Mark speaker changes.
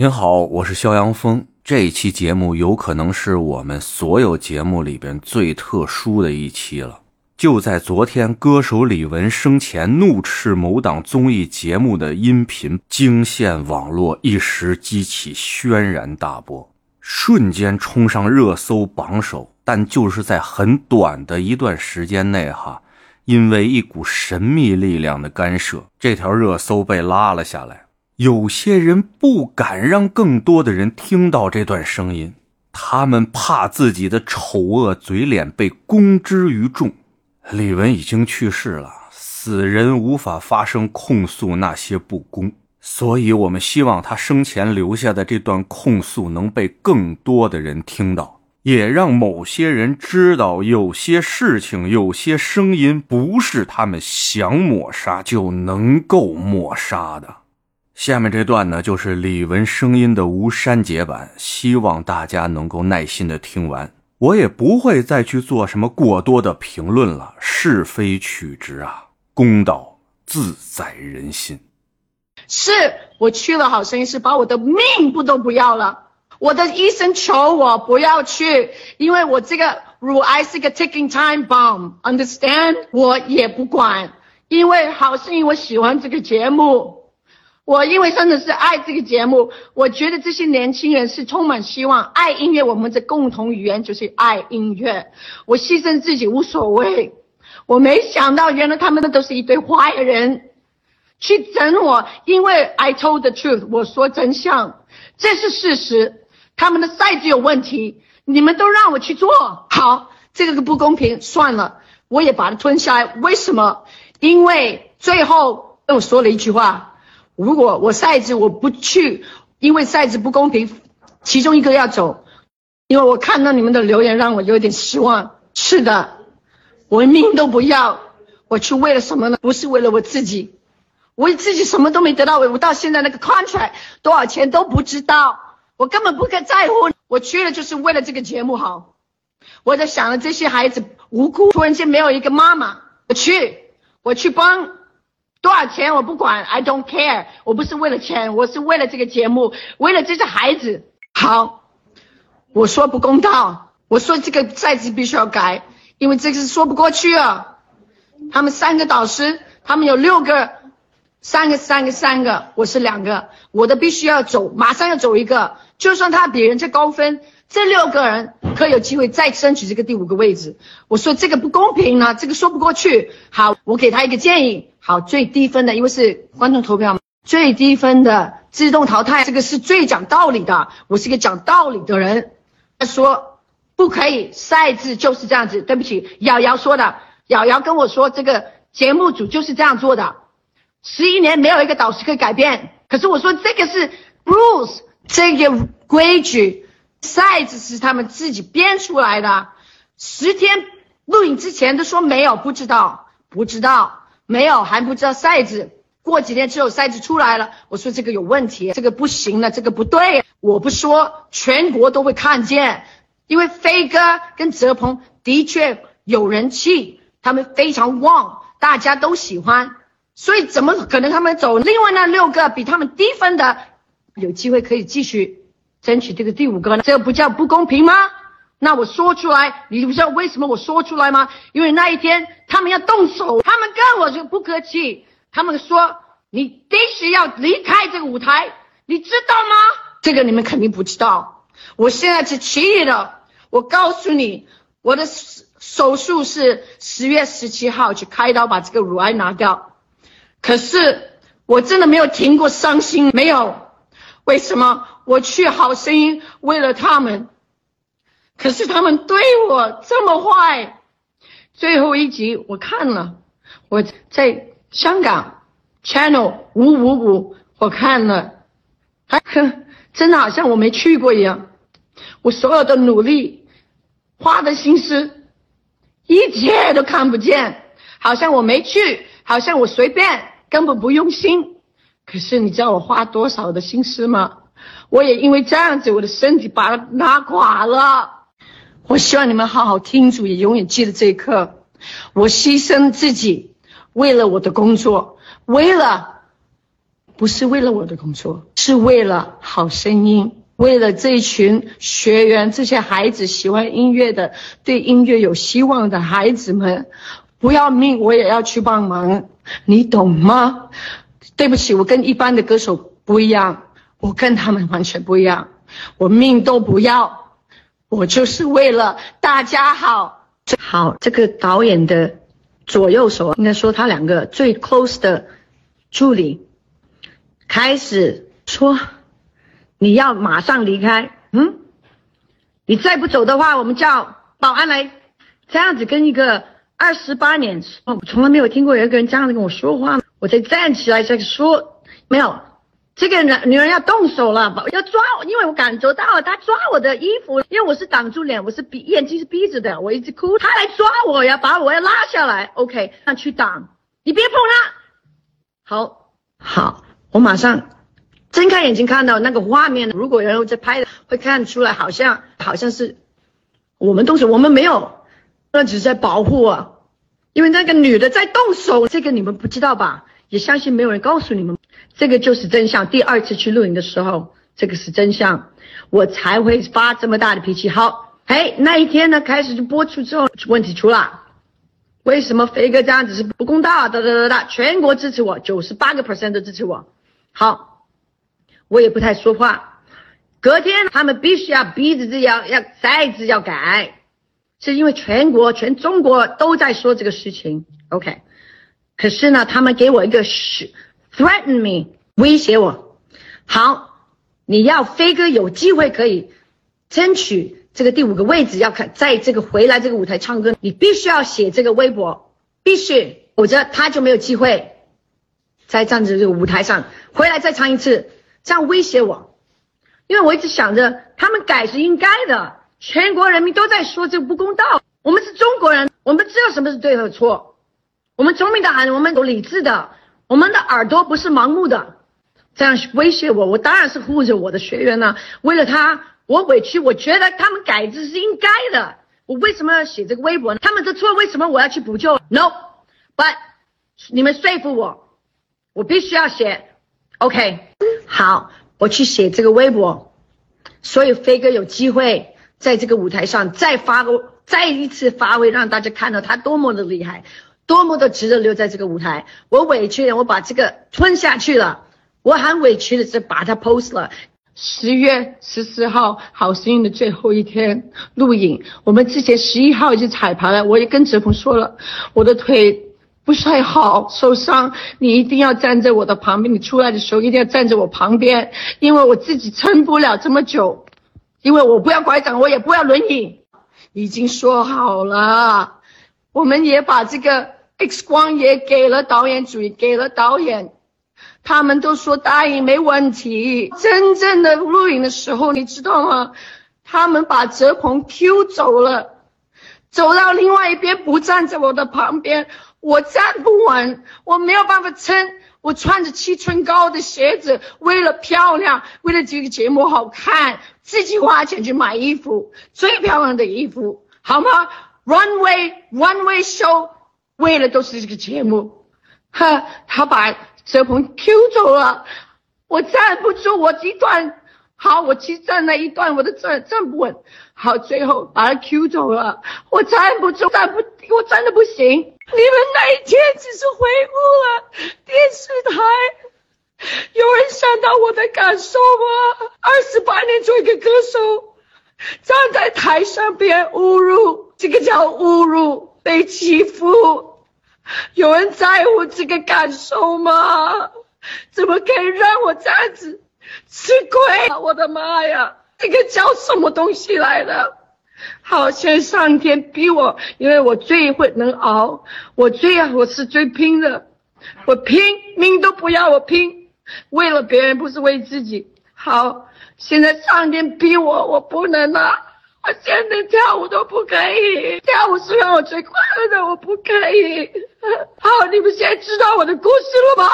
Speaker 1: 您好，我是肖阳峰。这一期节目有可能是我们所有节目里边最特殊的一期了。就在昨天，歌手李玟生前怒斥某档综艺节目的音频惊现网络，一时激起轩然大波，瞬间冲上热搜榜首。但就是在很短的一段时间内，哈，因为一股神秘力量的干涉，这条热搜被拉了下来。有些人不敢让更多的人听到这段声音，他们怕自己的丑恶嘴脸被公之于众。李玟已经去世了，死人无法发声控诉那些不公，所以我们希望他生前留下的这段控诉能被更多的人听到，也让某些人知道，有些事情、有些声音不是他们想抹杀就能够抹杀的。下面这段呢，就是李玟声音的无删节版，希望大家能够耐心的听完。我也不会再去做什么过多的评论了，是非曲直啊，公道自在人心。
Speaker 2: 是我去了好声音，是把我的命不都不要了。我的医生求我不要去，因为我这个乳癌是个 ticking time bomb，understand？我也不管，因为好声音我喜欢这个节目。我因为真的是爱这个节目，我觉得这些年轻人是充满希望，爱音乐，我们的共同语言就是爱音乐。我牺牲自己无所谓，我没想到原来他们的都是一堆坏人，去整我，因为 I told the truth，我说真相，这是事实。他们的赛制有问题，你们都让我去做好，这个不公平，算了，我也把它吞下来。为什么？因为最后跟我说了一句话。如果我赛制我不去，因为赛制不公平，其中一个要走，因为我看到你们的留言让我有点失望。是的，我命都不要，我去为了什么呢？不是为了我自己，我自己什么都没得到，我到现在那个 contract 多少钱都不知道，我根本不该在乎。我去了就是为了这个节目好，我在想着这些孩子无辜，突然间没有一个妈妈，我去，我去帮。多少钱我不管，I don't care。我不是为了钱，我是为了这个节目，为了这些孩子。好，我说不公道，我说这个赛制必须要改，因为这个是说不过去啊。他们三个导师，他们有六个，三个三个三个，我是两个，我的必须要走，马上要走一个，就算他比人家高分。这六个人可有机会再争取这个第五个位置。我说这个不公平呢，这个说不过去。好，我给他一个建议。好，最低分的，因为是观众投票嘛，最低分的自动淘汰。这个是最讲道理的，我是一个讲道理的人。他说不可以，赛制就是这样子。对不起，瑶瑶说的，瑶瑶跟我说这个节目组就是这样做的。十一年没有一个导师可以改变，可是我说这个是 rules，这个规矩。赛子是他们自己编出来的，十天录影之前都说没有，不知道，不知道，没有还不知道赛子。过几天之后赛子出来了，我说这个有问题，这个不行了，这个不对。我不说，全国都会看见，因为飞哥跟泽鹏的确有人气，他们非常旺，大家都喜欢，所以怎么可能他们走？另外那六个比他们低分的，有机会可以继续。争取这个第五个呢？这不叫不公平吗？那我说出来，你不知道为什么我说出来吗？因为那一天他们要动手，他们跟我就不客气，他们说你必须要离开这个舞台，你知道吗？这个你们肯定不知道。我现在是奇异的，我告诉你，我的手术是十月十七号去开刀把这个乳癌拿掉，可是我真的没有停过伤心，没有。为什么我去好声音为了他们，可是他们对我这么坏。最后一集我看了，我在香港 channel 五五五我看了，还真的好像我没去过一样。我所有的努力花的心思一切都看不见，好像我没去，好像我随便，根本不用心。可是你知道我花多少的心思吗？我也因为这样子，我的身体把它拉垮了。我希望你们好好听住，也永远记得这一刻。我牺牲自己，为了我的工作，为了不是为了我的工作，是为了好声音，为了这群学员，这些孩子喜欢音乐的，对音乐有希望的孩子们，不要命我也要去帮忙，你懂吗？对不起，我跟一般的歌手不一样，我跟他们完全不一样，我命都不要，我就是为了大家好。好，这个导演的左右手，应该说他两个最 close 的助理。开始说，你要马上离开。嗯，你再不走的话，我们叫保安来。这样子跟一个二十八年，我从来没有听过有一个人这样子跟我说话。我再站起来再说，没有，这个男女人要动手了，要抓我，因为我感觉到了他抓我的衣服，因为我是挡住脸，我是闭眼睛是闭着的，我一直哭，他来抓我要把我要拉下来。OK，那去挡，你别碰他。好，好。我马上睁开眼睛看到那个画面，如果有人在拍的，会看出来好像好像是我们动手，我们没有，那只是在保护我，因为那个女的在动手，这个你们不知道吧？也相信没有人告诉你们，这个就是真相。第二次去录影的时候，这个是真相，我才会发这么大的脾气。好，哎，那一天呢，开始就播出之后，问题出了。为什么飞哥这样子是不公道？哒哒哒哒，全国支持我，九十八个 percent 都支持我。好，我也不太说话。隔天他们必须要逼着这要要再次要改，是因为全国全中国都在说这个事情。OK，可是呢，他们给我一个是 threaten me 威胁我。好，你要飞哥有机会可以争取这个第五个位置，要看在这个回来这个舞台唱歌，你必须要写这个微博，必须，否则他就没有机会。在站在这个舞台上，回来再唱一次，这样威胁我，因为我一直想着他们改是应该的，全国人民都在说这不公道。我们是中国人，我们知道什么是对和错，我们聪明的很，我们有理智的，我们的耳朵不是盲目的。这样威胁我，我当然是护着我的学员呢。为了他，我委屈，我觉得他们改字是应该的。我为什么要写这个微博呢？他们的错，为什么我要去补救？No，but 你们说服我。我必须要写，OK，好，我去写这个微博，所以飞哥有机会在这个舞台上再发个再一次发挥，让大家看到他多么的厉害，多么的值得留在这个舞台。我委屈，我把这个吞下去了，我很委屈的是把它 post 了。十月十四号，好声音的最后一天录影，我们之前十一号已经彩排了，我也跟泽鹏说了，我的腿。不太好，受伤，你一定要站在我的旁边。你出来的时候一定要站在我旁边，因为我自己撑不了这么久，因为我不要拐杖，我也不要轮椅。已经说好了，我们也把这个 X 光也给了导演组，给了导演，他们都说答应没问题。真正的录影的时候，你知道吗？他们把泽鹏 Q 走了，走到另外一边，不站在我的旁边。我站不稳，我没有办法撑。我穿着七寸高的鞋子，为了漂亮，为了这个节目好看，自己花钱去买衣服，最漂亮的衣服，好吗？Runway Runway Show，为了都是这个节目。哈，他把泽鹏 Q 走了，我站不住，我一段好，我去站那一段，我都站站不稳。好，最后把他 Q 走了，我站不住，站不，我站的不行。你们那一天只是回顾了电视台，有人想到我的感受吗？二十八年做一个歌手，站在台上被人侮辱，这个叫侮辱，被欺负，有人在乎这个感受吗？怎么可以让我这样子吃亏？我的妈呀，这个叫什么东西来的？好，像上天逼我，因为我最会能熬，我最我是最拼的，我拼命都不要，我拼，为了别人不是为自己。好，现在上天逼我，我不能了，我现在跳舞都不可以，跳舞是让我最快乐的，我不可以。好，你们现在知道我的故事了吗？